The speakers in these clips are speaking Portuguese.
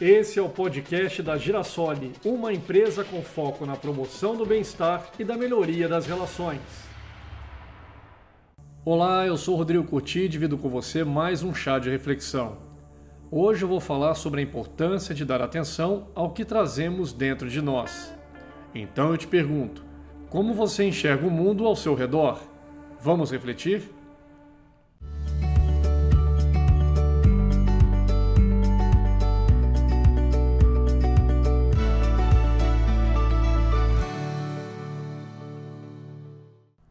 Esse é o podcast da Girasole, uma empresa com foco na promoção do bem-estar e da melhoria das relações. Olá, eu sou Rodrigo Curti e divido com você mais um chá de reflexão. Hoje eu vou falar sobre a importância de dar atenção ao que trazemos dentro de nós. Então eu te pergunto, como você enxerga o mundo ao seu redor? Vamos refletir?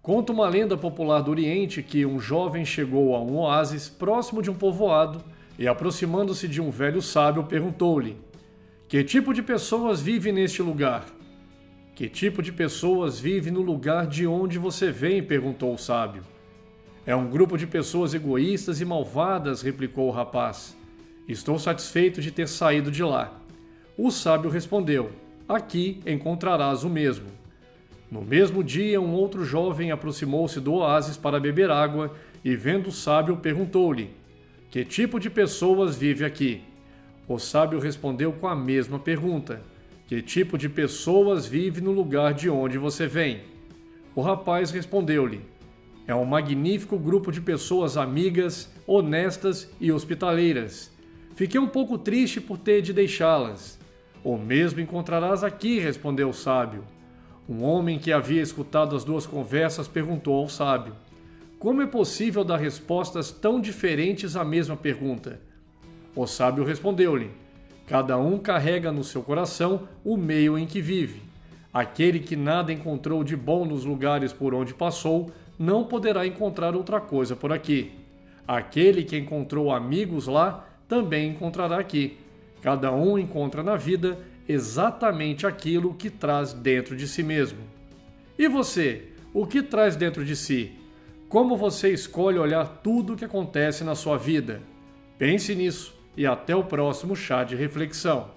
Conta uma lenda popular do Oriente que um jovem chegou a um oásis próximo de um povoado e, aproximando-se de um velho sábio, perguntou-lhe: Que tipo de pessoas vive neste lugar? Que tipo de pessoas vive no lugar de onde você vem? perguntou o sábio. É um grupo de pessoas egoístas e malvadas, replicou o rapaz. Estou satisfeito de ter saído de lá. O sábio respondeu: Aqui encontrarás o mesmo. No mesmo dia, um outro jovem aproximou-se do oásis para beber água e, vendo o sábio, perguntou-lhe: Que tipo de pessoas vive aqui? O sábio respondeu com a mesma pergunta: Que tipo de pessoas vive no lugar de onde você vem? O rapaz respondeu-lhe: É um magnífico grupo de pessoas amigas, honestas e hospitaleiras. Fiquei um pouco triste por ter de deixá-las. O mesmo encontrarás aqui, respondeu o sábio. Um homem que havia escutado as duas conversas perguntou ao sábio: Como é possível dar respostas tão diferentes à mesma pergunta? O sábio respondeu-lhe: Cada um carrega no seu coração o meio em que vive. Aquele que nada encontrou de bom nos lugares por onde passou, não poderá encontrar outra coisa por aqui. Aquele que encontrou amigos lá, também encontrará aqui. Cada um encontra na vida exatamente aquilo que traz dentro de si mesmo. E você, o que traz dentro de si? Como você escolhe olhar tudo o que acontece na sua vida? Pense nisso e até o próximo chá de reflexão.